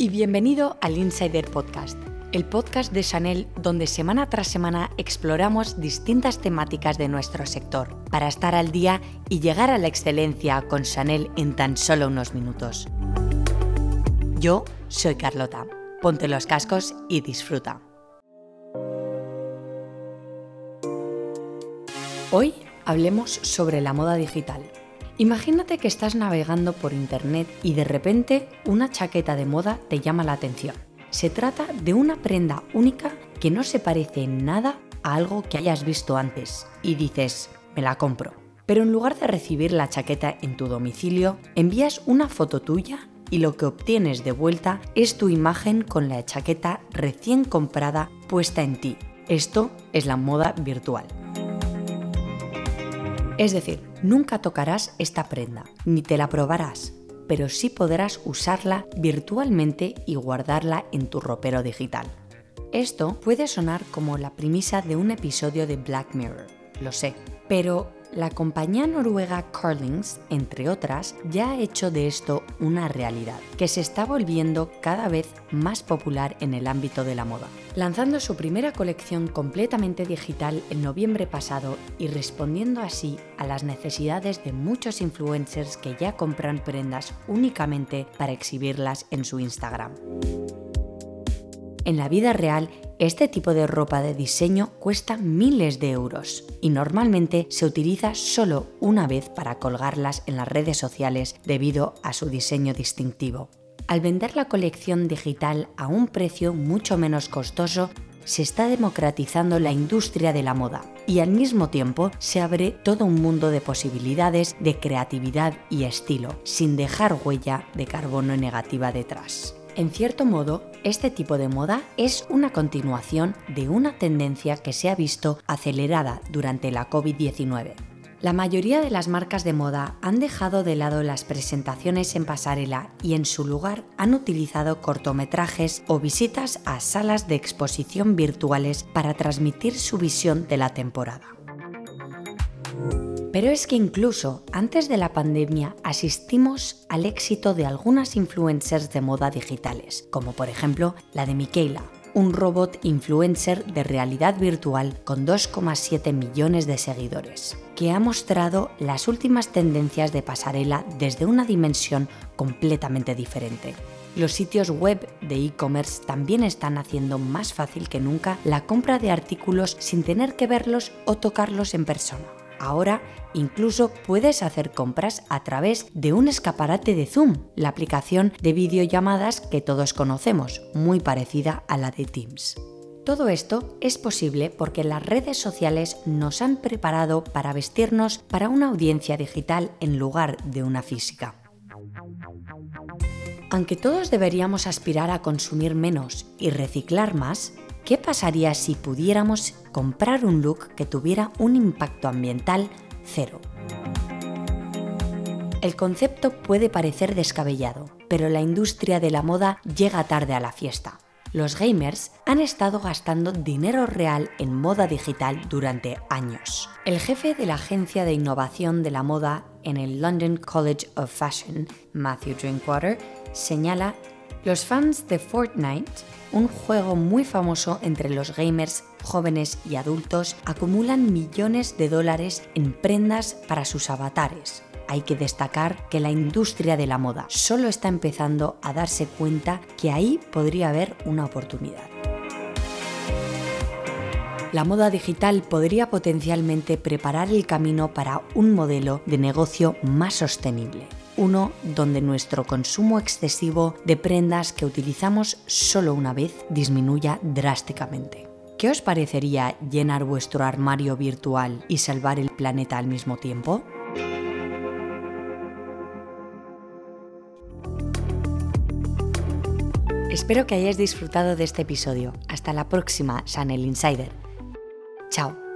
y bienvenido al Insider Podcast, el podcast de Chanel donde semana tras semana exploramos distintas temáticas de nuestro sector para estar al día y llegar a la excelencia con Chanel en tan solo unos minutos. Yo soy Carlota. Ponte los cascos y disfruta. Hoy hablemos sobre la moda digital Imagínate que estás navegando por internet y de repente una chaqueta de moda te llama la atención. Se trata de una prenda única que no se parece en nada a algo que hayas visto antes y dices, me la compro. Pero en lugar de recibir la chaqueta en tu domicilio, envías una foto tuya y lo que obtienes de vuelta es tu imagen con la chaqueta recién comprada puesta en ti. Esto es la moda virtual. Es decir, nunca tocarás esta prenda, ni te la probarás, pero sí podrás usarla virtualmente y guardarla en tu ropero digital. Esto puede sonar como la premisa de un episodio de Black Mirror, lo sé, pero la compañía noruega Carlings, entre otras, ya ha hecho de esto una realidad, que se está volviendo cada vez más popular en el ámbito de la moda. Lanzando su primera colección completamente digital en noviembre pasado y respondiendo así a las necesidades de muchos influencers que ya compran prendas únicamente para exhibirlas en su Instagram. En la vida real, este tipo de ropa de diseño cuesta miles de euros y normalmente se utiliza solo una vez para colgarlas en las redes sociales debido a su diseño distintivo. Al vender la colección digital a un precio mucho menos costoso, se está democratizando la industria de la moda y al mismo tiempo se abre todo un mundo de posibilidades de creatividad y estilo, sin dejar huella de carbono negativa detrás. En cierto modo, este tipo de moda es una continuación de una tendencia que se ha visto acelerada durante la COVID-19. La mayoría de las marcas de moda han dejado de lado las presentaciones en pasarela y en su lugar han utilizado cortometrajes o visitas a salas de exposición virtuales para transmitir su visión de la temporada. Pero es que incluso antes de la pandemia asistimos al éxito de algunas influencers de moda digitales, como por ejemplo la de Michaela, un robot influencer de realidad virtual con 2,7 millones de seguidores, que ha mostrado las últimas tendencias de pasarela desde una dimensión completamente diferente. Los sitios web de e-commerce también están haciendo más fácil que nunca la compra de artículos sin tener que verlos o tocarlos en persona. Ahora incluso puedes hacer compras a través de un escaparate de Zoom, la aplicación de videollamadas que todos conocemos, muy parecida a la de Teams. Todo esto es posible porque las redes sociales nos han preparado para vestirnos para una audiencia digital en lugar de una física. Aunque todos deberíamos aspirar a consumir menos y reciclar más, ¿Qué pasaría si pudiéramos comprar un look que tuviera un impacto ambiental cero? El concepto puede parecer descabellado, pero la industria de la moda llega tarde a la fiesta. Los gamers han estado gastando dinero real en moda digital durante años. El jefe de la agencia de innovación de la moda en el London College of Fashion, Matthew Drinkwater, señala los fans de Fortnite, un juego muy famoso entre los gamers jóvenes y adultos, acumulan millones de dólares en prendas para sus avatares. Hay que destacar que la industria de la moda solo está empezando a darse cuenta que ahí podría haber una oportunidad. La moda digital podría potencialmente preparar el camino para un modelo de negocio más sostenible uno donde nuestro consumo excesivo de prendas que utilizamos solo una vez disminuya drásticamente. ¿Qué os parecería llenar vuestro armario virtual y salvar el planeta al mismo tiempo? Espero que hayáis disfrutado de este episodio. Hasta la próxima, Chanel Insider. Chao.